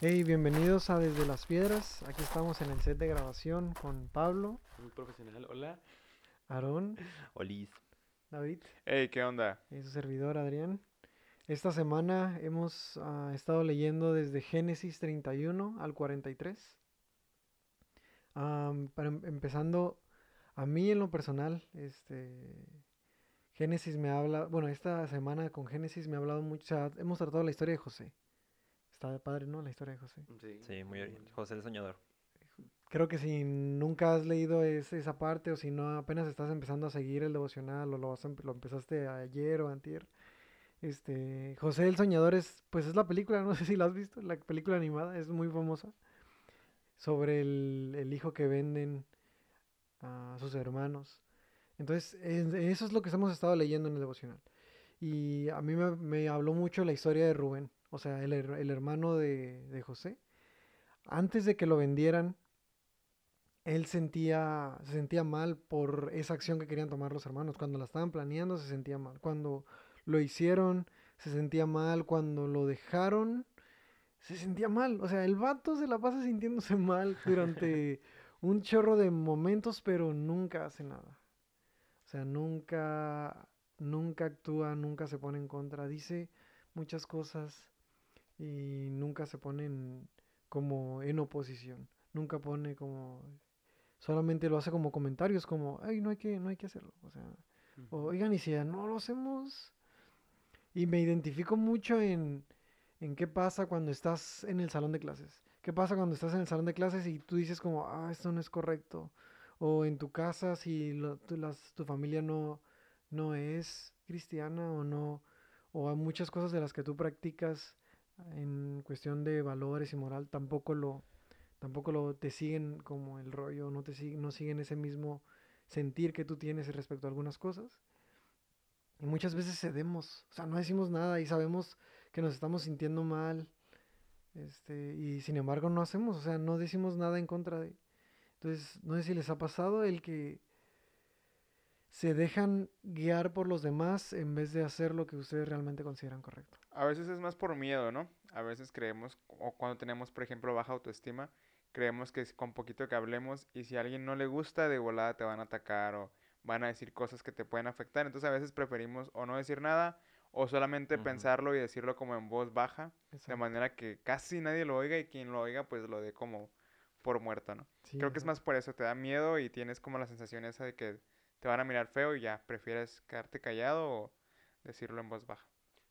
Hey, bienvenidos a Desde las Piedras. Aquí estamos en el set de grabación con Pablo, Muy profesional. Hola. Aarón, Olis. David Hey, ¿qué onda? y su servidor Adrián. Esta semana hemos ah, estado leyendo desde Génesis 31 al 43. Am, para em- empezando, a mí en lo personal, este, Génesis me habla, bueno, esta semana con Génesis me ha hablado mucho, o sea, hemos tratado la historia de José. Está padre, ¿no? La historia de José. Sí, Sí, muy bien. José el Soñador. Creo que si nunca has leído es- esa parte o si no apenas estás empezando a seguir el devocional o lo, vas a empe- lo empezaste ayer o antier, este, José el Soñador es, pues es la película, no sé si la has visto, la película animada, es muy famosa, sobre el, el hijo que venden a sus hermanos. Entonces, es- eso es lo que hemos estado leyendo en el devocional. Y a mí me, me habló mucho la historia de Rubén, o sea, el, el hermano de, de José. Antes de que lo vendieran, él sentía, se sentía mal por esa acción que querían tomar los hermanos. Cuando la estaban planeando, se sentía mal. Cuando lo hicieron, se sentía mal. Cuando lo dejaron, se sentía mal. O sea, el vato se la pasa sintiéndose mal durante un chorro de momentos, pero nunca hace nada. O sea, nunca, nunca actúa, nunca se pone en contra. Dice muchas cosas y nunca se pone en- como en oposición. Nunca pone como solamente lo hace como comentarios como ay no hay que no hay que hacerlo o sea oigan y si ya no lo hacemos y me identifico mucho en en qué pasa cuando estás en el salón de clases qué pasa cuando estás en el salón de clases y tú dices como ah esto no es correcto o en tu casa si lo- tu, las- tu familia no no es cristiana o no o hay muchas cosas de las que tú practicas en cuestión de valores y moral tampoco lo tampoco lo te siguen como el rollo, no te no siguen ese mismo sentir que tú tienes respecto a algunas cosas. Y muchas veces cedemos, o sea, no decimos nada y sabemos que nos estamos sintiendo mal. Este, y sin embargo no hacemos, o sea, no decimos nada en contra de. Entonces, no sé si les ha pasado el que se dejan guiar por los demás en vez de hacer lo que ustedes realmente consideran correcto. A veces es más por miedo, ¿no? A veces creemos, o cuando tenemos, por ejemplo, baja autoestima, creemos que con poquito que hablemos y si a alguien no le gusta, de volada te van a atacar o van a decir cosas que te pueden afectar. Entonces a veces preferimos o no decir nada o solamente pensarlo y decirlo como en voz baja, de manera que casi nadie lo oiga y quien lo oiga pues lo dé como por muerto, ¿no? Sí, Creo que es más por eso, te da miedo y tienes como la sensación esa de que te van a mirar feo y ya prefieres quedarte callado o decirlo en voz baja.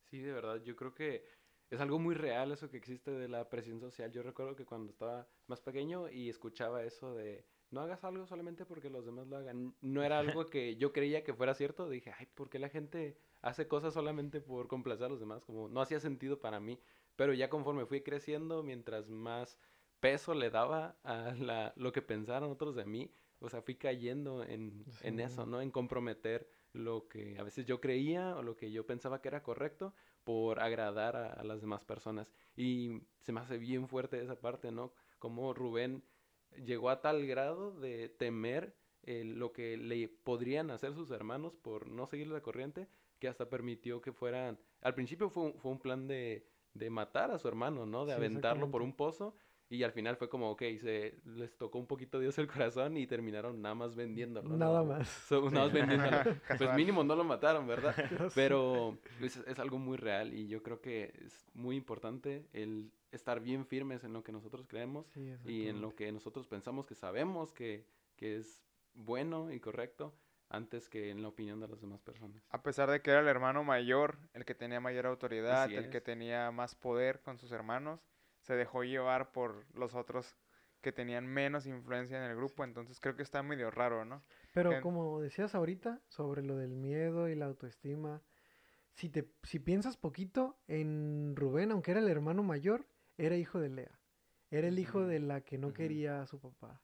Sí, de verdad, yo creo que es algo muy real eso que existe de la presión social. Yo recuerdo que cuando estaba más pequeño y escuchaba eso de no hagas algo solamente porque los demás lo hagan, no era algo que yo creía que fuera cierto. Dije, ay, ¿por qué la gente hace cosas solamente por complacer a los demás? Como no hacía sentido para mí. Pero ya conforme fui creciendo, mientras más peso le daba a lo que pensaron otros de mí, o sea, fui cayendo en, en eso, ¿no? En comprometer lo que a veces yo creía o lo que yo pensaba que era correcto por agradar a, a las demás personas. Y se me hace bien fuerte esa parte, ¿no? Como Rubén llegó a tal grado de temer eh, lo que le podrían hacer sus hermanos por no seguir la corriente, que hasta permitió que fueran... Al principio fue un, fue un plan de, de matar a su hermano, ¿no? De Sí, aventarlo por un pozo. Y al final fue como, ok, se les tocó un poquito Dios el corazón y terminaron nada más vendiéndolo. ¿no? Nada más. So, nada más vendiéndolo. Pues mínimo no lo mataron, ¿verdad? Pero es, es algo muy real y yo creo que es muy importante el estar bien firmes en lo que nosotros creemos Sí, y en lo que nosotros pensamos que sabemos que, que es bueno y correcto antes que en la opinión de las demás personas. A pesar de que era el hermano mayor, el que tenía mayor autoridad, el que tenía más poder con sus hermanos, se dejó llevar por los otros que tenían menos influencia en el grupo, entonces creo que está medio raro, ¿no? Pero En- como decías ahorita sobre lo del miedo y la autoestima, si te si piensas poquito en Rubén, aunque era el hermano mayor, era hijo de Lea. Era el hijo de la que no quería a su papá.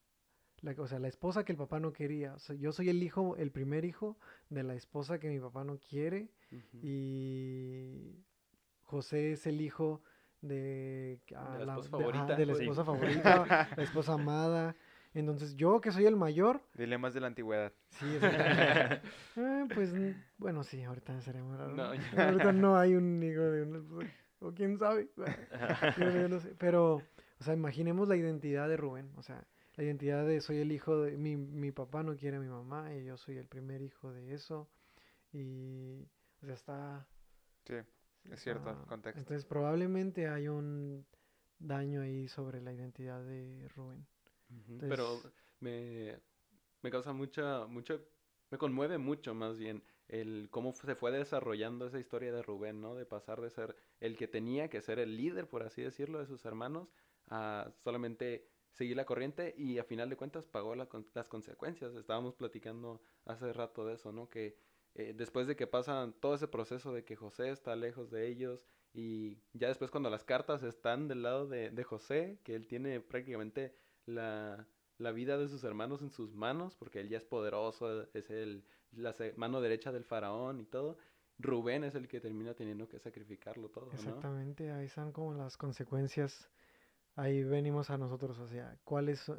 La, o sea, la esposa que el papá no quería. O sea, yo soy el hijo, el primer hijo de la esposa que mi papá no quiere. Y José es el hijo de, ah, la esposa de- favorita. de la Sí. esposa favorita, la esposa amada. Entonces, yo que soy el mayor, Dilemas de la antigüedad. Sí, exactamente. Eh, pues mm, bueno, sí, ahorita raro. No. Ahorita no hay un hijo de una esposa- o quién sabe. Yo- yo no sé. Pero, o sea, imaginemos la identidad de Rubén. O sea, la identidad de soy el hijo de mi, mi papá no quiere a mi mamá y yo soy el primer hijo de eso. Y, o sea, está... Sí, es cierto, el está- contexto. Entonces, probablemente hay un daño ahí sobre la identidad de Rubén. Pero Entonces- me, me causa mucha, mucho, me conmueve mucho más bien el cómo se fue desarrollando esa historia de Rubén, ¿no? De pasar de ser el que tenía que ser el líder, por así decirlo, de sus hermanos, a solamente seguir la corriente y a final de cuentas pagó la las consecuencias. Estábamos platicando hace rato de eso, ¿no? Que eh, después de que pasan todo ese proceso de que José está lejos de ellos y ya después cuando las cartas están del lado de, de José, que él tiene prácticamente la, la vida de sus hermanos en sus manos, porque él ya es poderoso, es el, la mano derecha del faraón y todo. Rubén es el que termina teniendo que sacrificarlo todo. Exactamente, ahí están como las consecuencias. Ahí venimos a nosotros, o sea, cuáles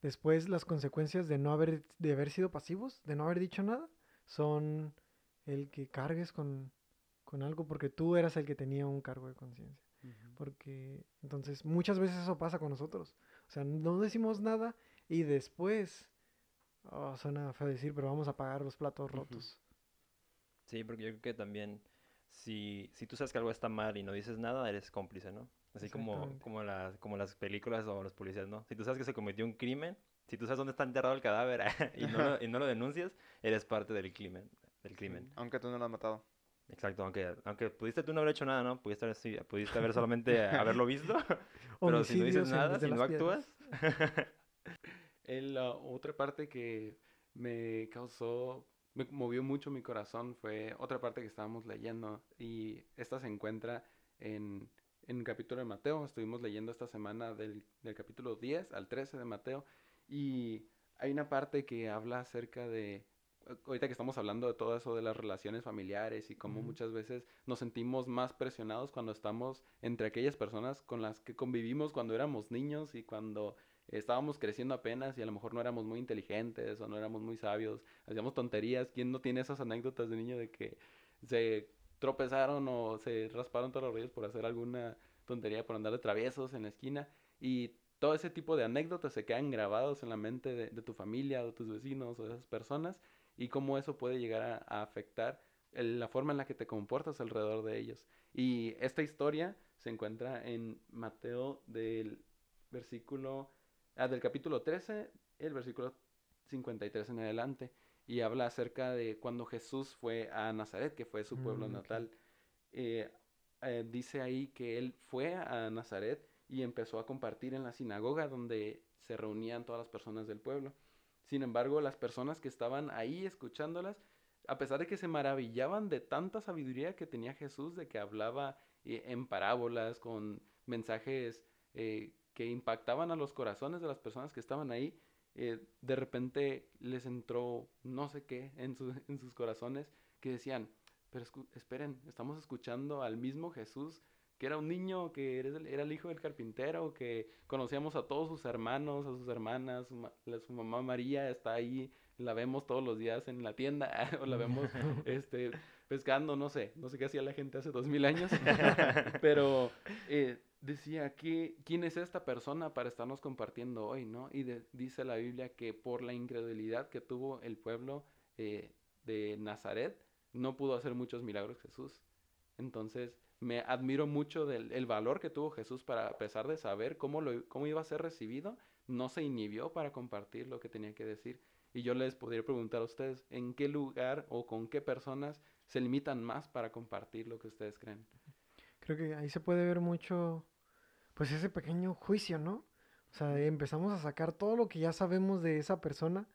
después las consecuencias de no haber de haber sido pasivos, de no haber dicho nada, son el que cargues con con algo porque tú eras el que tenía un cargo de conciencia. Porque entonces muchas veces eso pasa con nosotros. O sea, no decimos nada y después oh, suena feo decir, pero vamos a pagar los platos rotos. Sí, porque yo creo que también, si, si tú sabes que algo está mal y no dices nada, eres cómplice, ¿no? Así como, como, las, como las películas o los policías, ¿no? Si tú sabes que se cometió un crimen, si tú sabes dónde está enterrado el cadáver y, no lo, y no lo denuncias, eres parte del crimen. Del crimen. Aunque tú no lo has matado. Exacto, aunque, aunque pudiste tú no haber hecho nada, ¿no? Pudiste haber, sí, pudiste haber solamente haberlo visto, pero si no dices nada, si no actúas, la otra parte que me causó, me movió mucho mi corazón fue otra parte que estábamos leyendo y esta se encuentra en, en el capítulo de Mateo. Estuvimos leyendo esta semana del, del capítulo 10 al 13 de Mateo y hay una parte que habla acerca de, ahorita que estamos hablando de todo eso de las relaciones familiares y cómo muchas veces nos sentimos más presionados cuando estamos entre aquellas personas con las que convivimos cuando éramos niños y cuando estábamos creciendo apenas y a lo mejor no éramos muy inteligentes o no éramos muy sabios, hacíamos tonterías. ¿Quién no tiene esas anécdotas de niño de que se tropezaron o se rasparon todos los rodillos por hacer alguna tontería, por andar de traviesos en la esquina? Y todo ese tipo de anécdotas se quedan grabados en la mente de, de tu familia o de tus vecinos o de esas personas y cómo eso puede llegar a, a afectar el- la forma en la que te comportas alrededor de ellos. Y esta historia se encuentra en Mateo del versículo, ah, del capítulo 13, el versículo 53 en adelante, y habla acerca de cuando Jesús fue a Nazaret, que fue su pueblo Mm, natal. Eh, eh, dice ahí que él fue a Nazaret y empezó a compartir en la sinagoga donde se reunían todas las personas del pueblo. Sin embargo, las personas que estaban ahí escuchándolas, a pesar de que se maravillaban de tanta sabiduría que tenía Jesús, de que hablaba eh, en parábolas, con mensajes eh, que impactaban a los corazones de las personas que estaban ahí, eh, de repente les entró no sé qué en, su- en sus corazones que decían, pero esperen, estamos escuchando al mismo Jesús que era un niño, que era el, hijo del carpintero, que conocíamos a todos sus hermanos, a sus hermanas, su, ma- la- su mamá María está ahí, la vemos todos los días en la tienda, o la vemos este, pescando, no sé, no sé qué hacía la gente hace dos mil años, pero eh, decía que quién es esta persona para estarnos compartiendo hoy, ¿no? Y de- dice la Biblia que por la incredulidad que tuvo el pueblo eh, de Nazaret, no pudo hacer muchos milagros Jesús. Entonces, me admiro mucho del el valor que tuvo Jesús para, a pesar de saber cómo, lo, cómo iba a ser recibido, no se inhibió para compartir lo que tenía que decir. Y yo les podría preguntar a ustedes, ¿en qué lugar o con qué personas se limitan más para compartir lo que ustedes creen? Creo que ahí se puede ver mucho, pues ese pequeño juicio, ¿no? O sea, empezamos a sacar todo lo que ya sabemos de esa persona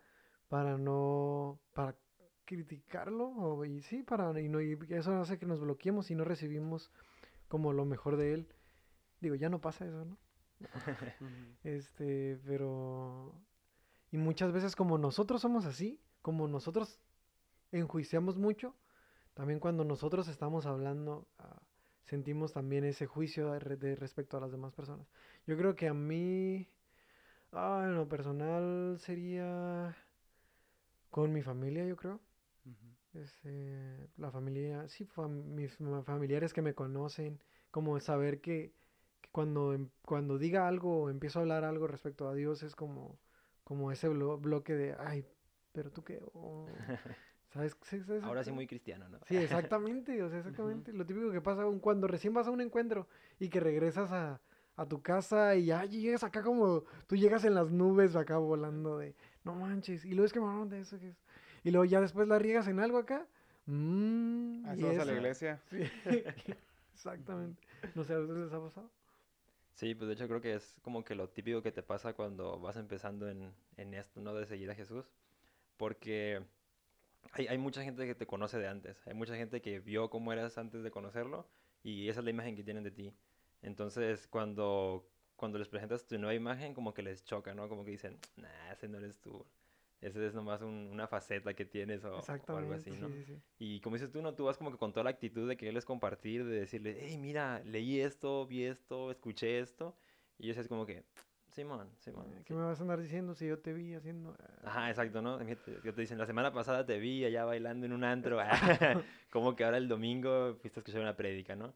para no, para criticarlo, o, y sí, para, y, no, y eso hace que nos bloqueemos y no recibimos como lo mejor de él. Digo, ya no pasa eso, ¿no? Este, pero... Y muchas veces como nosotros somos así, como nosotros enjuiciamos mucho, también cuando nosotros estamos hablando, ah, sentimos también ese juicio de, re- de respecto a las demás personas. Yo creo que a mí, ah, en lo personal, sería con mi familia, yo creo. Este, la familia, sí, fam- mis familiares que me conocen, como saber que, que cuando, em- cuando diga algo o empiezo a hablar algo respecto a Dios es como, como ese blo- bloque de, ay, pero tú qué, O, ¿sabes? Ahora sí muy cristiano, ¿no? Sí, exactamente, o sea, exactamente. Lo típico que pasa cuando recién vas a un encuentro y que regresas a, a tu casa y ya llegas acá como tú llegas en las nubes acá volando de, no manches, y luego es que me hablaron de eso, que es... Y luego ya después la riegas en algo acá. Mmm, vas a la iglesia. Sí, exactamente. No sé, ¿a ustedes les ha pasado? Sí, pues de hecho creo que es como que lo típico que te pasa cuando vas empezando en, en esto, ¿no? De seguir a Jesús. Porque hay, hay mucha gente que te conoce de antes. Hay mucha gente que vio cómo eras antes de conocerlo y esa es la imagen que tienen de ti. Entonces, cuando, cuando les presentas tu nueva imagen, como que les choca, ¿no? Como que dicen, nah, ese no eres tú. Ese es nomás un- una faceta que tienes o, o algo así, sí, ¿no? sí, sí. Y como dices tú, no, tú vas como que con toda la actitud de quererles compartir, de decirle, hey, mira, leí esto, vi esto, escuché esto. Y ellos es como que, Simón, Simón. Eh, sí". ¿Qué me vas a andar diciendo si yo te vi haciendo? ah, Ajá, exacto, ¿no? Que te dicen, la semana pasada te vi allá bailando en un antro. como que ahora el domingo fuiste a escuchar una prédica, ¿no?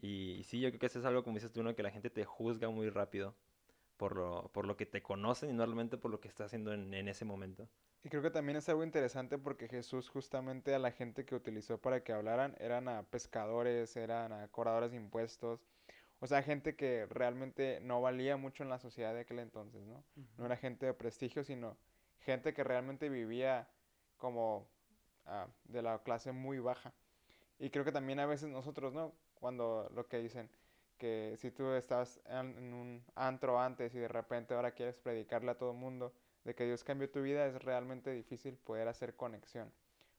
Y, y sí, yo creo que eso es algo, como dices tú, ¿no? Que la gente te juzga muy rápido por lo, por lo que te conocen y no realmente por lo que estás haciendo en, en ese momento. Y creo que también es algo interesante porque Jesús justamente a la gente que utilizó para que hablaran eran a pescadores, eran a cobradores de impuestos, o sea, gente que realmente no valía mucho en la sociedad de aquel entonces, ¿no? No era gente de prestigio, sino gente que realmente vivía como ah, de la clase muy baja. Y creo que también a veces nosotros, ¿no? Cuando lo que dicen, que si tú estás en, en un antro antes y de repente ahora quieres predicarle a todo el mundo de que Dios cambió tu vida, es realmente difícil poder hacer conexión.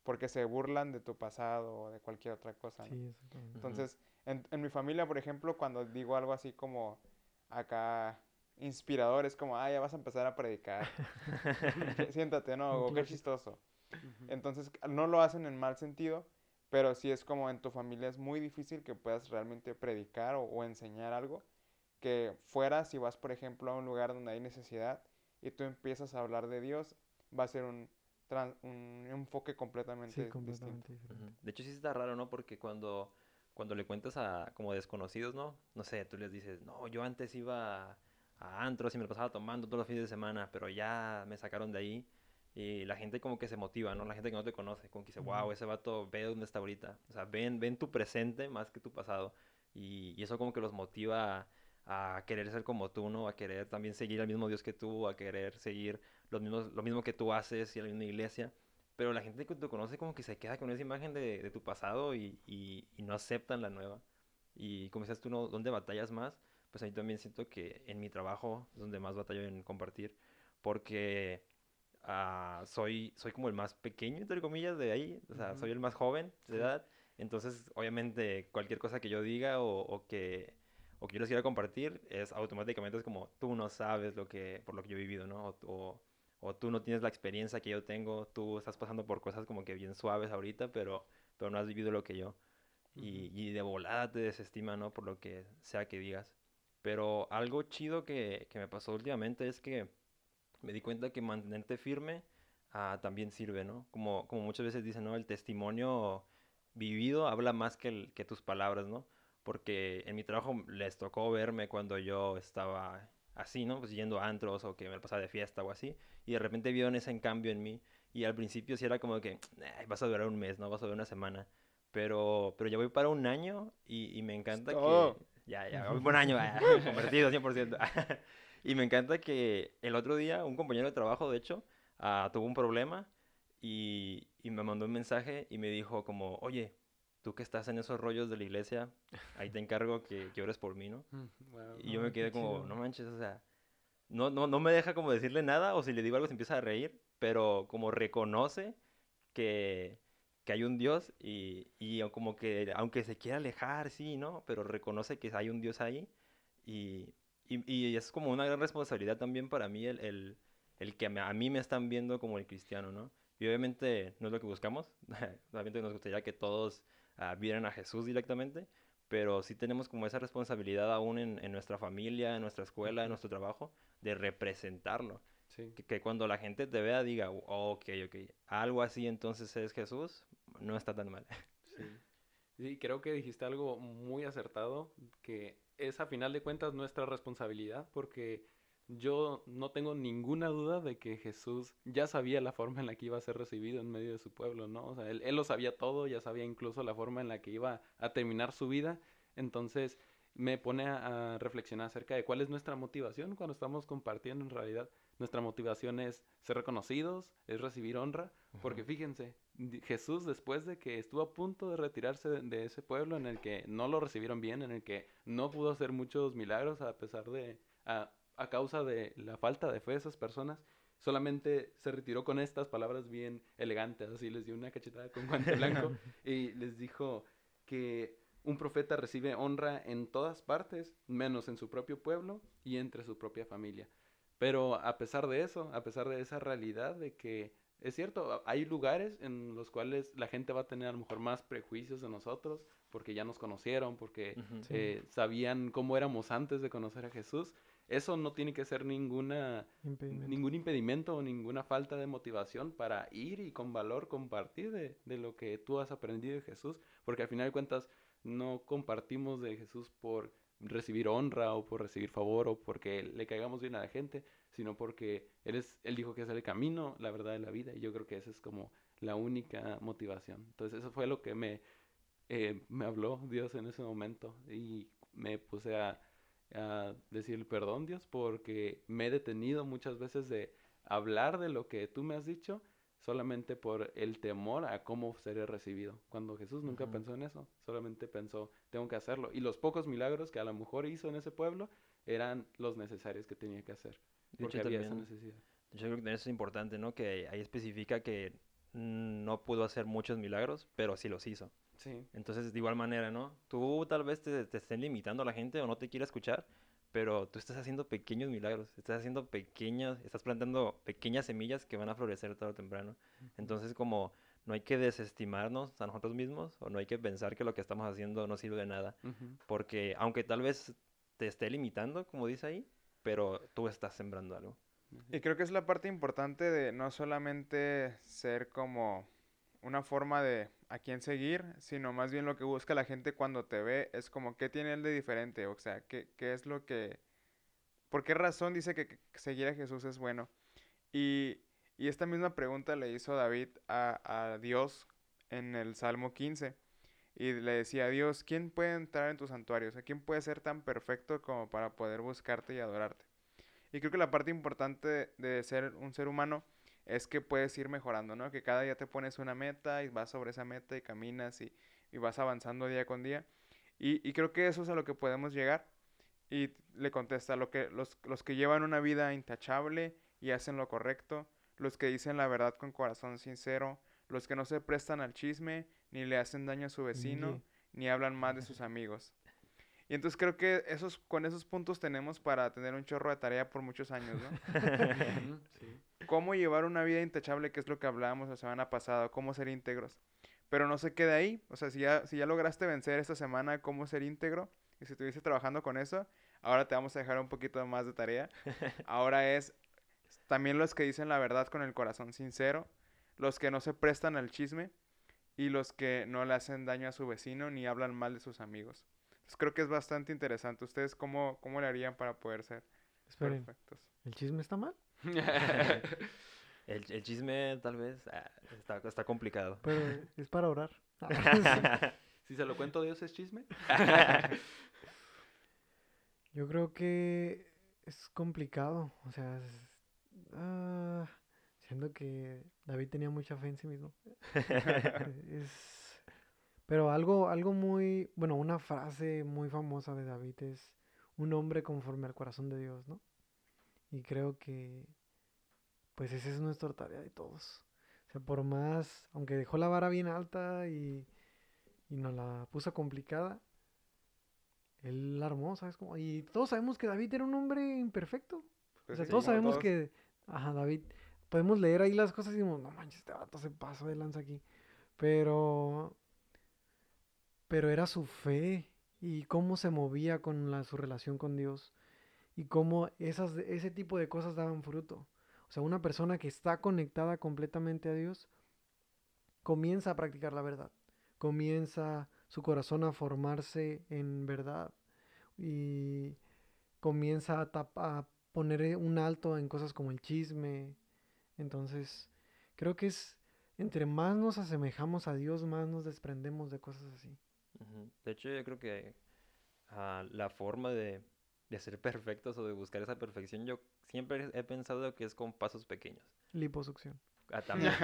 Porque se burlan de tu pasado o de cualquier otra cosa, ¿no? Sí. Entonces, en, en mi familia, por ejemplo, cuando digo algo así como acá inspirador, es como, ah, ya vas a empezar a predicar. Siéntate, ¿no? O qué chistoso. Entonces, no lo hacen en mal sentido, pero sí es como en tu familia es muy difícil que puedas realmente predicar o, o enseñar algo. Que fuera, si vas, por ejemplo, a un lugar donde hay necesidad y tú empiezas a hablar de Dios, va a ser un, un enfoque completamente Sí, distinto. completamente diferente. Ujú. De hecho, sí está raro, ¿no? Porque cuando, cuando le cuentas a como desconocidos, ¿no? No sé, tú les dices, no, yo antes iba a, a antros y me lo pasaba tomando todos los fines de semana, pero ya me sacaron de ahí. Y la gente como que se motiva, ¿no? La gente que no te conoce, como que dice, wow, ese vato ve dónde está ahorita. O sea, ven, ven tu presente más que tu pasado. Y, y eso como que los motiva a, a querer ser como tú, ¿no? A querer también seguir al mismo Dios que tú, a querer seguir los mismos, lo mismo que tú haces y a la misma iglesia. Pero la gente que te conoce como que se queda con esa imagen de, de tu pasado y, y- y no aceptan la nueva. Y como dices tú, ¿no? ¿dónde batallas más? Pues a mí también siento que en mi trabajo es donde más batallo en compartir. Porque soy, soy como el más pequeño, entre comillas, de ahí. O sea, soy el más joven de edad. Entonces, obviamente, cualquier cosa que yo diga o, o que, o que yo les quiera compartir es automáticamente es como, tú no sabes lo que, por lo que yo he vivido, ¿no? O, o- o tú no tienes la experiencia que yo tengo, tú estás pasando por cosas como que bien suaves ahorita, pero, pero no has vivido lo que yo. Y, y de volada te desestima, ¿no? Por lo que sea que digas. Pero algo chido que, que me pasó últimamente es que me di cuenta que mantenerte firme ah, también sirve, ¿no? Como, como muchas veces dicen, ¿no? El testimonio vivido habla más que, el- que tus palabras, ¿no? Porque en mi trabajo les tocó verme cuando yo estaba así, ¿no? Pues yendo a antros o que me pasaba de fiesta o así. Y de repente vieron ese cambio en mí. Y al principio sí era como que, "Ay, vas a durar un mes, ¿no? Vas a durar una semana. Pero, pero ya voy para un año y, y me encanta todo. que... Ya, ya, voy por un año, convertido 100%. y me encanta que el otro día un compañero de trabajo, de hecho, ah, tuvo un problema y, y me mandó un mensaje y me dijo como, oye, tú que estás en esos rollos de la iglesia, ahí te encargo que, que ores por mí, ¿no? Wow. Y yo me quedé como, no manches, o sea, no, no, no me deja como decirle nada o si le digo algo se empieza a reír, pero como reconoce que, que hay un Dios y, y como que aunque se quiera alejar, sí, ¿no? Pero reconoce que hay un Dios ahí y, y, y es como una gran responsabilidad también para mí el, el, el que a mí me están viendo como el cristiano, ¿no? Y obviamente no es lo que buscamos, obviamente nos gustaría que todos ah, vieran a Jesús directamente, pero sí tenemos como esa responsabilidad aún en, en nuestra familia, en nuestra escuela, en nuestro trabajo, de representarlo. Sí. Que, que cuando la gente te vea diga, "Oh, ok, ok, algo así entonces es Jesús, no está tan mal. Sí. Sí, creo que dijiste algo muy acertado, que es a final de cuentas nuestra responsabilidad, porque yo no tengo ninguna duda de que Jesús ya sabía la forma en la que iba a ser recibido en medio de su pueblo, ¿no? O sea, él, lo sabía todo, ya sabía incluso la forma en la que iba a terminar su vida, entonces me pone a reflexionar acerca de cuál es nuestra motivación cuando estamos compartiendo en realidad. Nuestra motivación es ser reconocidos, es recibir honra, porque fíjense, Jesús después de que estuvo a punto de retirarse de, de ese pueblo en el que no lo recibieron bien, en el que no pudo hacer muchos milagros a pesar de, a, a causa de la falta de fe de esas personas, solamente se retiró con estas palabras bien elegantes, así les dio una cachetada con guante blanco y les dijo que un profeta recibe honra en todas partes, menos en su propio pueblo y entre su propia familia. Pero a pesar de eso, a pesar de esa realidad de que es cierto, hay lugares en los cuales la gente va a tener a lo mejor más prejuicios de nosotros porque ya nos conocieron, porque eh, sabían cómo éramos antes de conocer a Jesús. Eso no tiene que ser ninguna, Impedimento. ningún impedimento o ninguna falta de motivación para ir y con valor compartir de, de lo que tú has aprendido de Jesús, porque al final de cuentas no compartimos de Jesús por recibir honra o por recibir favor o porque le caigamos bien a la gente, sino porque él, es, él dijo que es el camino, la verdad de la vida y yo creo que esa es como la única motivación. Entonces eso fue lo que me, eh, me habló Dios en ese momento y me puse a, a decir perdón Dios porque me he detenido muchas veces de hablar de lo que tú me has dicho solamente por el temor a cómo seré recibido. Cuando Jesús nunca pensó en eso, solamente pensó, tengo que hacerlo. Y los pocos milagros que a lo mejor hizo en ese pueblo eran los necesarios que tenía que hacer, De porque hecho, había esa también- necesidad. Yo creo que eso es importante, ¿no? Que ahí especifica que no pudo hacer muchos milagros, pero sí los hizo. Sí, Entonces, de igual manera, ¿no? Tú tal vez te, te estén limitando a la gente o no te quiera escuchar, pero tú estás haciendo pequeños milagros, estás haciendo pequeños, estás plantando pequeñas semillas que van a florecer tarde o temprano. Entonces, como no hay que desestimarnos a nosotros mismos o no hay que pensar que lo que estamos haciendo no sirve de nada, porque aunque tal vez te esté limitando, como dice ahí, pero tú estás sembrando algo. Y creo que es la parte importante de no solamente ser como una forma de a quién seguir, sino más bien lo que busca la gente cuando te ve es como qué tiene él de diferente, o sea, qué, qué es lo que... ¿Por qué razón dice que, seguir a Jesús es bueno? Y, y esta misma pregunta le hizo David a, a Dios en el Salmo 15. Y le decía a Dios, ¿quién puede entrar en tu santuario? O sea, ¿quién puede ser tan perfecto como para poder buscarte y adorarte? Y creo que la parte importante de ser un ser humano es que puedes ir mejorando, ¿no? Que cada día te pones una meta y vas sobre esa meta y caminas y, y vas avanzando día con día. Y, y creo que eso es a lo que podemos llegar. Y le contesta, lo que, los, los que llevan una vida intachable y hacen lo correcto, los que dicen la verdad con corazón sincero, los que no se prestan al chisme, ni le hacen daño a su vecino, ni hablan más de sus amigos. Y entonces creo que esos, con esos puntos tenemos para tener un chorro de tarea por muchos años, ¿no? Sí. cómo llevar una vida intachable, que es lo que hablábamos la semana pasada, cómo ser íntegros. Pero no se quede ahí, o sea, si ya, si ya lograste vencer esta semana cómo ser íntegro, y si estuviste trabajando con eso, ahora te vamos a dejar un poquito más de tarea. Ahora es también los que dicen la verdad con el corazón sincero, los que no se prestan al chisme y los que no le hacen daño a su vecino ni hablan mal de sus amigos. Creo que es bastante interesante. ¿Ustedes cómo, cómo le harían para poder ser Esperen, perfectos? ¿el chisme está mal? El, el chisme tal vez ah, está, está complicado. Pero es para orar. si se lo cuento Dios es chisme. Yo creo que es complicado. O sea, es- ah, siendo que David tenía mucha fe en sí mismo. Es- pero algo, algo muy, bueno, una frase muy famosa de David es un hombre conforme al corazón de Dios, ¿no? Y creo que, pues esa es nuestra tarea de todos. O sea, por más, aunque dejó la vara bien alta y, y nos la puso complicada, él la armó, ¿sabes? cómo? y todos sabemos que David era un hombre imperfecto. O Pues sea, sí, todos como sabemos todos. que, ajá, David, podemos leer ahí las cosas y decimos, no manches, este vato se pasó de lanza aquí. Pero, pero era su fe y cómo se movía con su relación con Dios y cómo esas, ese tipo de cosas daban fruto. O sea, una persona que está conectada completamente a Dios comienza a practicar la verdad, comienza su corazón a formarse en verdad y comienza a, a poner un alto en cosas como el chisme. Entonces, creo que es entre más nos asemejamos a Dios, más nos desprendemos de cosas así. De hecho, yo creo que ah, la forma de, de ser perfectos o de buscar esa perfección, yo siempre he pensado que es con pasos pequeños. Liposucción. Ah, también.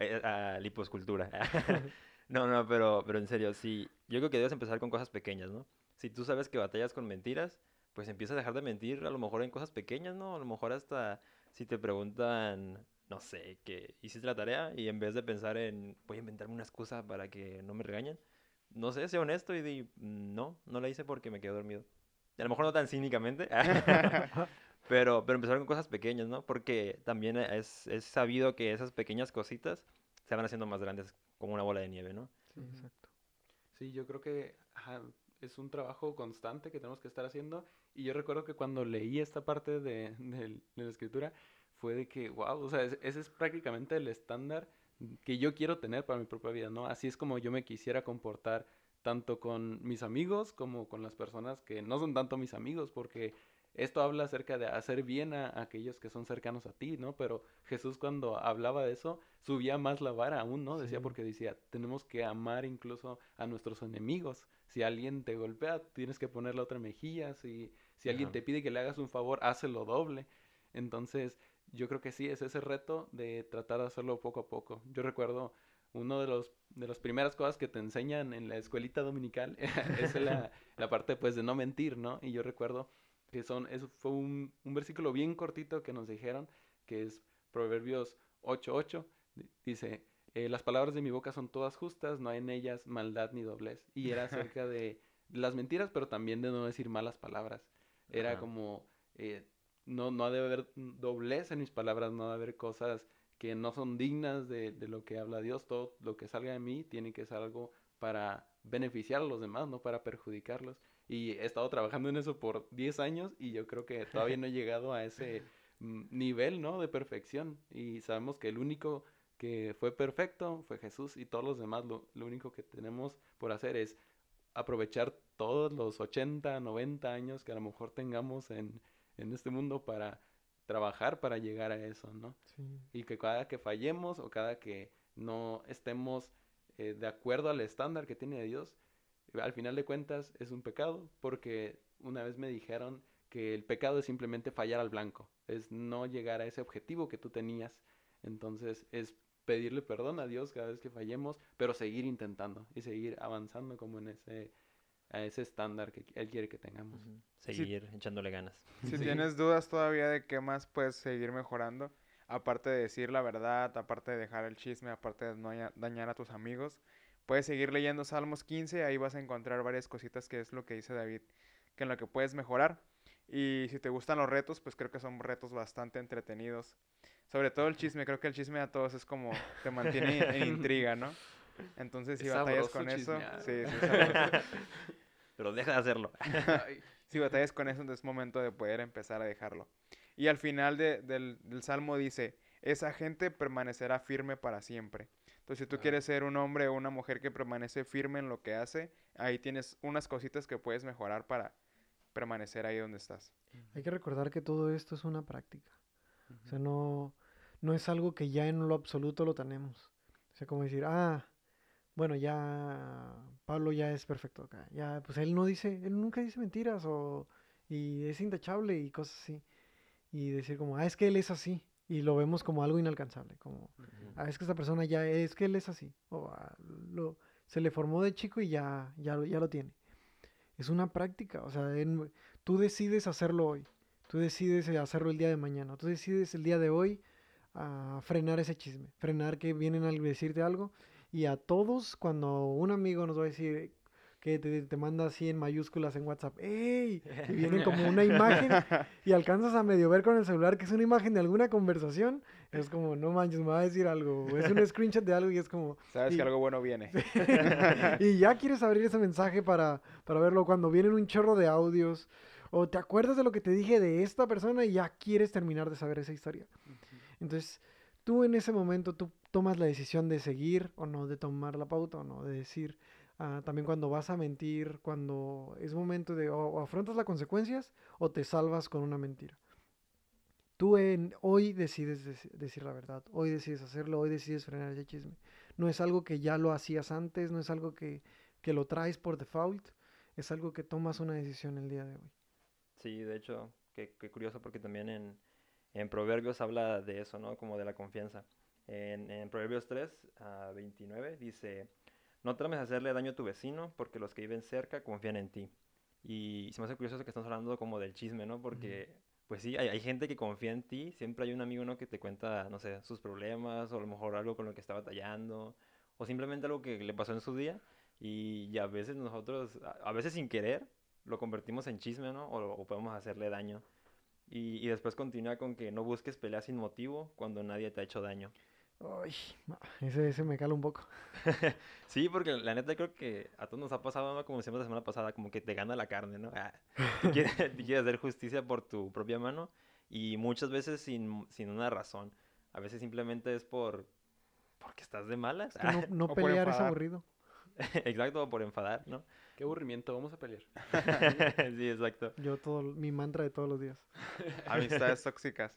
Eh, ah, liposcultura. No, no, pero, pero en serio, sí, yo creo que debes empezar con cosas pequeñas, ¿no? Si tú sabes que batallas con mentiras, pues empieza a dejar de mentir, a lo mejor en cosas pequeñas, ¿no? A lo mejor hasta si te preguntan, no sé, que hiciste la tarea y en vez de pensar en, voy a inventarme una excusa para que no me regañen, no sé, sé honesto y di, no, no la hice porque me quedé dormido. A lo mejor no tan cínicamente, pero, pero empezar con cosas pequeñas, ¿no? Porque también es, es sabido que esas pequeñas cositas se van haciendo más grandes como una bola de nieve, ¿no? Sí, exacto. Sí, yo creo que ajá, es un trabajo constante que tenemos que estar haciendo. Y yo recuerdo que cuando leí esta parte de, del- de la escritura, fue de que, wow, o sea, es- ese es prácticamente el estándar que yo quiero tener para mi propia vida, ¿no? Así es como yo me quisiera comportar tanto con mis amigos como con las personas que no son tanto mis amigos, porque esto habla acerca de hacer bien a, a aquellos que son cercanos a ti, ¿no? Pero Jesús cuando hablaba de eso, subía más la vara aún, ¿no? Decía Sí. porque decía, tenemos que amar incluso a nuestros enemigos. Si alguien te golpea, tienes que poner la otra mejilla. Si, si alguien Ajá. te pide que le hagas un favor, hácelo doble. Entonces, yo creo que sí, es ese reto de tratar de hacerlo poco a poco. Yo recuerdo uno de los de las primeras cosas que te enseñan en la escuelita dominical es la, la parte pues de no mentir, ¿no? Y yo recuerdo que son, eso fue un, un versículo bien cortito que nos dijeron, que es Proverbios 8.8, di- dice, eh, las palabras de mi boca son todas justas, no hay en ellas maldad ni doblez. Y era acerca de las mentiras, pero también de no decir malas palabras. Era Ajá. como, eh, no, no ha de haber doblez en mis palabras, no ha de haber cosas que no son dignas de, de lo que habla Dios. Todo lo que salga de mí tiene que ser algo para beneficiar a los demás, no para perjudicarlos. Y he estado trabajando en eso por 10 años y yo creo que todavía no he llegado a ese mm, nivel, ¿no? De perfección. Y sabemos que el único que fue perfecto fue Jesús y todos los demás lo, lo único que tenemos por hacer es aprovechar todos los 80, 90 años que a lo mejor tengamos en, en este mundo para trabajar para llegar a eso, ¿no? Sí. Y que cada que fallemos o cada que no estemos eh, de acuerdo al estándar que tiene Dios, al final de cuentas es un pecado, porque una vez me dijeron que el pecado es simplemente fallar al blanco, es no llegar a ese objetivo que tú tenías. Entonces es pedirle perdón a Dios cada vez que fallemos, pero seguir intentando y seguir avanzando como en ese a ese estándar que Él quiere que tengamos. Seguir echándole ganas. Si Sí. tienes dudas todavía de qué más puedes seguir mejorando, aparte de decir la verdad, aparte de dejar el chisme, aparte de no daña- dañar a tus amigos, puedes seguir leyendo Salmos 15, ahí vas a encontrar varias cositas que es lo que dice David, que en lo que puedes mejorar. Y si te gustan los retos, pues creo que son retos bastante entretenidos. Sobre todo el chisme, creo que el chisme a todos es como te mantiene en intriga, ¿no? Entonces, si Es batallas con eso, sí, sí. Pero deja de hacerlo. Si batallas con eso, entonces es momento de poder empezar a dejarlo. Y al final de- del, del salmo dice, esa gente permanecerá firme para siempre. Entonces, si tú Ah. quieres ser un hombre o una mujer que permanece firme en lo que hace, ahí tienes unas cositas que puedes mejorar para permanecer ahí donde estás. Hay que recordar que todo esto es una práctica. O ujú. sea, no, no es algo que ya en lo absoluto lo tenemos. O sea, como decir, ah, bueno, ya Pablo ya es perfecto acá. Ya, pues él no dice, él nunca dice mentiras o y es intachable y cosas así. Y decir como, ah, es que él es así. Y lo vemos como algo inalcanzable, como, ah, es que esta persona ya es que él es así. O ah, lo, se le formó de chico y ya, ya, lo- ya lo tiene. Es una práctica, o sea, en- tú decides hacerlo hoy. Tú decides eh, hacerlo el día de mañana. Tú decides el día de hoy a frenar ese chisme. Frenar que vienen a decirte algo. Y a todos, cuando un amigo nos va a decir que te, te manda así en mayúsculas en WhatsApp, ¡Ey! Y viene como una imagen y alcanzas a medio ver con el celular que es una imagen de alguna conversación. Es como, no manches, me va a decir algo. Es un screenshot de algo y es como, Sabes Y- que algo bueno viene. y ya quieres abrir ese mensaje para, para verlo cuando vienen un chorro de audios O te acuerdas de lo que te dije de esta persona y ya quieres terminar de saber esa historia. Entonces, tú en ese momento, tú tomas la decisión de seguir o no, de tomar la pauta o no, de decir, ah, también cuando vas a mentir, cuando es momento de o, afrontas las consecuencias o te salvas con una mentira. Tú en, hoy decides deci- decir la verdad, hoy decides hacerlo, hoy decides frenar ese chisme. No es algo que ya lo hacías antes, no es algo que, que lo traes por default, es algo que tomas una decisión el día de hoy. Sí, de hecho, qué, qué curioso porque también en, en Proverbios habla de eso, ¿no? Como de la confianza. En, en Proverbios 3, a 29, dice, no trames hacerle daño a tu vecino porque los que viven cerca confían en ti. Y se me hace curioso que estamos hablando como del chisme, ¿no? Porque, pues sí, hay, hay gente que confía en ti, siempre hay un amigo, ¿no? Que te cuenta, no sé, sus problemas, o a lo mejor algo con lo que está batallando, o simplemente algo que le pasó en su día. Y, y a veces nosotros, a, a veces sin querer, lo convertimos en chisme, ¿no? O, o podemos hacerle daño. Y, y después continúa con que no busques peleas sin motivo cuando nadie te ha hecho daño. Ay, ese, ese me cala un poco. Sí, porque la neta creo que a todos nos ha pasado, ¿no? como decíamos la semana pasada, como que te gana la carne, ¿no? Ah, tú quieres, tú quieres hacer justicia por tu propia mano y muchas veces sin, sin una razón. A veces simplemente es por porque estás de malas. Es que no, no pelear es aburrido. Exacto, o por enfadar, ¿no? Qué aburrimiento, vamos a pelear. sí, exacto. Yo todo, mi mantra de todos los días. Amistades tóxicas.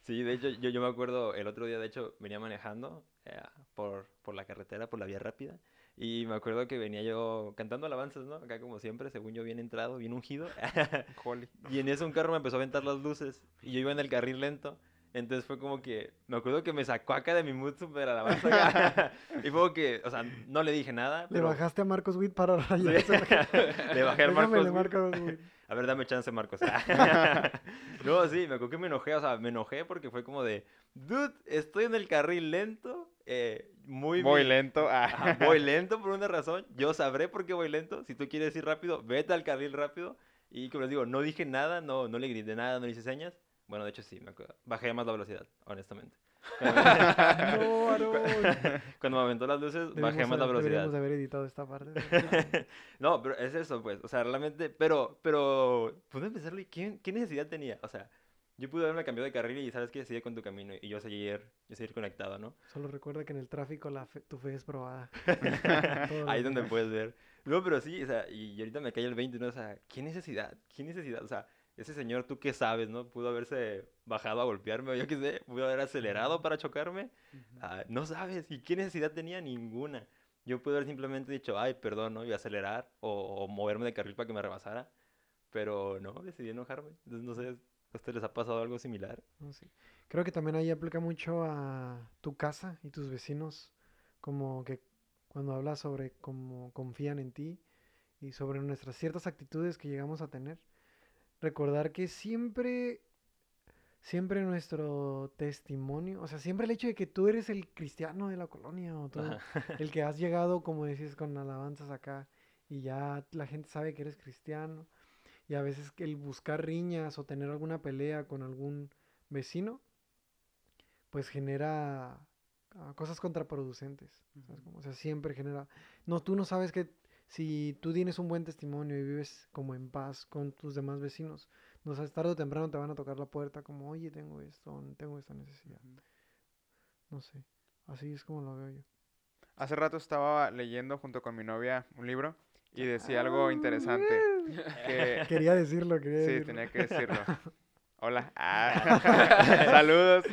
Sí, de hecho, yo, yo me acuerdo el otro día, de hecho, venía manejando eh, por, por la carretera, por la vía rápida, y me acuerdo que venía yo cantando alabanzas, ¿no? Acá como siempre, según yo, bien entrado, bien ungido, y en eso un carro me empezó a aventar las luces, y yo iba en el carril lento, entonces fue como que, me acuerdo que me sacó acá de mi mood super alabanza, acá, y fue como que, o sea, no le dije nada, Le pero... bajaste a Marcos Witt para Sí, rayar. le bajé Déjame Marcos Witt. Marcos Witt. A ver, dame chance, Marcos. no, sí, me acuerdo que me enojé, o sea, me enojé porque fue como de, dude, estoy en el carril lento, eh, muy Voy bien- lento. ah. Ajá, voy lento por una razón, yo sabré por qué voy lento, si tú quieres ir rápido, vete al carril rápido, y como les digo, no dije nada, no, no le grité nada, no le hice señas, bueno, de hecho sí, me acuerdo, bajé más la velocidad, honestamente. No. Cuando me aventó las luces, bajé Debimos más la velocidad. Haber editado esta parte. No, pero es eso, pues. O sea, realmente. Pero, pero. Pude pensarlo y ¿qué, qué necesidad tenía? O sea, yo pude haberme cambiado de carril y sabes que sigue con tu camino y yo seguir, yo seguir conectado, ¿no? Solo recuerda que en el tráfico la fe- tu fe es probada. Ahí los donde puedes ver. No, pero sí, o sea, y ahorita me cae el 20, ¿no? O sea, ¿qué necesidad? ¿Qué necesidad? O sea, ese señor, tú qué sabes, ¿no? Pudo haberse bajado a golpearme o yo qué sé, pudo haber acelerado para chocarme. Ah, no sabes, ¿y qué necesidad tenía? Ninguna. Yo pude haber simplemente dicho, ay, perdón, ¿no? Y acelerar o, o moverme de carril para que me rebasara. Pero no, decidí enojarme. Entonces, no sé, ¿a ustedes les ha pasado algo similar? Sí. Creo que también ahí aplica mucho a tu casa y tus vecinos, como que cuando hablas sobre cómo confían en ti y sobre nuestras ciertas actitudes que llegamos a tener. Recordar que siempre, siempre nuestro testimonio, o sea, siempre el hecho de que tú eres el cristiano de la colonia o tú, el que has llegado, como decís, con alabanzas acá y ya la gente sabe que eres cristiano. Y a veces el buscar riñas o tener alguna pelea con algún vecino, pues genera ah, cosas contraproducentes. O sea, siempre genera... No, tú no sabes que si tú tienes un buen testimonio y vives como en paz con tus demás vecinos, no sabes, tarde o temprano te van a tocar la puerta como, oye, tengo esto, tengo esta necesidad. No sé, así es como lo veo yo. Hace rato estaba leyendo junto con mi novia un libro y decía algo interesante. Que, Quería decirlo, quería sí, decirlo. tenía que decirlo. Hola. Ah, saludos.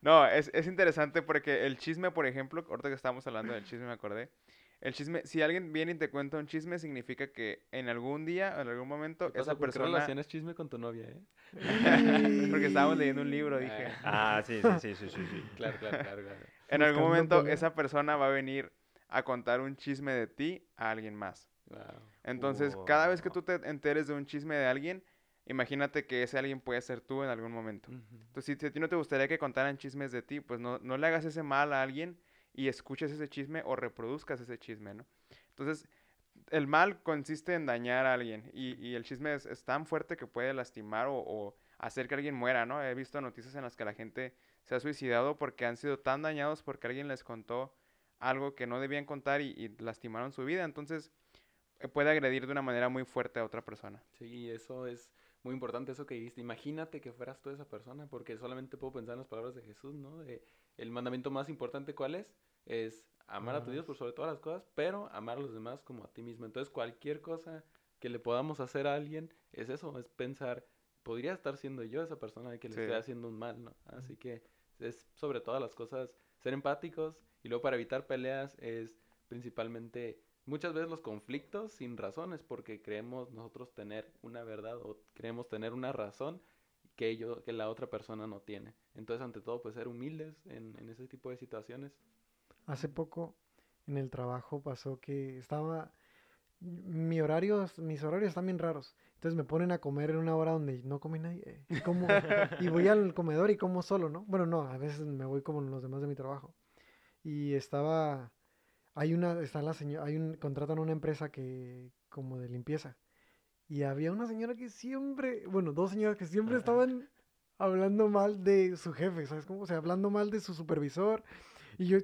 No, es, es interesante porque el chisme, por ejemplo, ahorita que estábamos hablando del chisme me acordé. El chisme, si alguien viene y te cuenta un chisme, significa que en algún día, en algún momento, esa ¿Por qué persona... relacionas chisme con tu novia, eh? Es porque estábamos leyendo un libro, dije. Ah, sí, sí, sí, sí, sí. sí. Claro, claro, claro, claro. En algún momento esa persona va a venir a contar un chisme de ti a alguien más. Wow. Entonces, cada vez que tú te enteres de un chisme de alguien, imagínate que ese alguien puede ser tú en algún momento. Entonces, si si a ti no te gustaría que contaran chismes de ti, pues no, no le hagas ese mal a alguien y escuches ese chisme o reproduzcas ese chisme, ¿no? Entonces, el mal consiste en dañar a alguien y, el chisme es, tan fuerte que puede lastimar o, hacer que alguien muera, ¿no? He visto noticias en las que la gente se ha suicidado porque han sido tan dañados porque alguien les contó algo que no debían contar y, y lastimaron su vida. Entonces, eh, puede agredir de una manera muy fuerte a otra persona. Sí, eso es muy importante, eso que dijiste. Imagínate que fueras tú esa persona, porque solamente puedo pensar en las palabras de Jesús, ¿no? De, el mandamiento más importante, ¿cuál es? Es amar a tu Dios por sobre todas las cosas, pero amar a los demás como a ti mismo. Entonces, cualquier cosa que le podamos hacer a alguien es eso, es pensar, podría estar siendo yo esa persona que le Sí. esté haciendo un mal, ¿no? Así que es sobre todas las cosas ser empáticos y luego para evitar peleas es principalmente muchas veces los conflictos sin razones porque creemos nosotros tener una verdad o creemos tener una razón que ello, que la otra persona no tiene. Entonces, ante todo, pues ser humildes en, en ese tipo de situaciones. Hace poco en el trabajo pasó que estaba mi horario, mis horarios están bien raros. Entonces me ponen a comer en una hora donde no come nadie. Y, como, y voy al comedor y como solo, ¿no? Bueno, no, a veces me voy como los demás de mi trabajo. Y estaba, hay una, está la señora, hay un, contratan una empresa que, como de limpieza. Y había una señora que siempre, bueno, dos señoras que siempre estaban hablando mal de su jefe, ¿sabes cómo? O sea, hablando mal de su supervisor. Y yo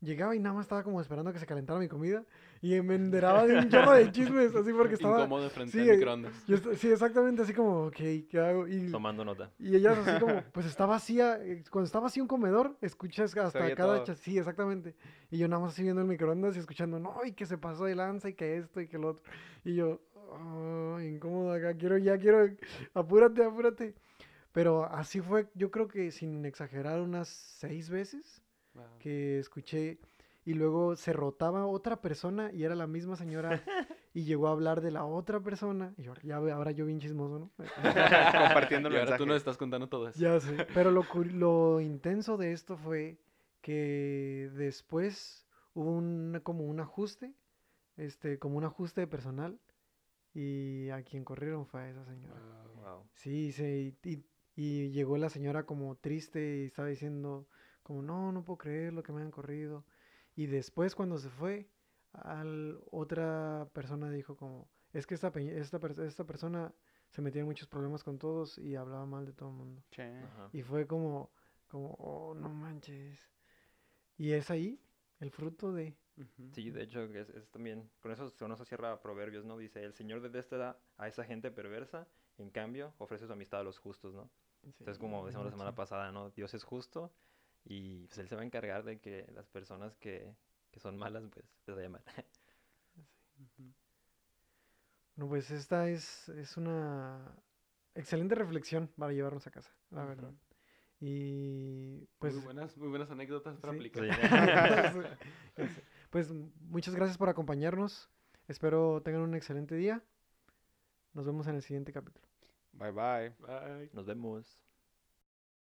llegaba y nada más estaba como esperando a que se calentara mi comida. Y me enteraba de un chorro de chismes, así porque estaba... Incómodo frente sí, al microondas. yo sí, exactamente, así como, ok, ¿qué hago? Y, Tomando nota. y ellas así como, pues está vacía, eh, cuando está vacío un comedor, escuchas hasta cada... todo. Sí, exactamente. Y yo nada más así viendo el microondas y escuchando, no, y que se pasó de lanza y que esto y que lo otro. Y yo, "Oh, incómodo acá, quiero, ya quiero, apúrate, apúrate. Pero así fue, yo creo que sin exagerar, unas seis veces Wow. que escuché y luego se rotaba otra persona y era la misma señora y llegó a hablar de la otra persona y yo, ya ahora yo bien chismoso, ¿no? Compartiendo el Y ahora mensaje. tú nos estás contando todo eso. ya sé. Pero lo, curi- lo intenso de esto fue que después hubo un, como un ajuste, este, como un ajuste de personal y a quien corrieron fue a esa señora. Wow. Wow. Sí, sí, y, y llegó la señora como triste y estaba diciendo como, no, no puedo creer lo que me han corrido. Y después cuando se fue, al, otra persona dijo como, es que esta, esta, esta persona se metía en muchos problemas con todos y hablaba mal de todo el mundo. Y fue como, como, oh, no manches. Y es ahí el fruto de... Sí, de hecho, que es, es también, con eso, con eso cierra Proverbios, ¿no? Dice, el Señor detesta a esa gente perversa, en cambio, ofrece su amistad a los justos, ¿no? Entonces, como decíamos la semana pasada, ¿no? Dios es justo y pues, Él se va a encargar de que las personas que, que son malas, pues, les vaya mal. Ujú. No, pues esta es, es una excelente reflexión para llevarnos a casa, la verdad. Y pues... muy buenas, muy buenas anécdotas para Sí. aplicar. Sé. pues muchas gracias por acompañarnos. Espero tengan un excelente día. Nos vemos en el siguiente capítulo. Bye bye. Bye. Nos vemos.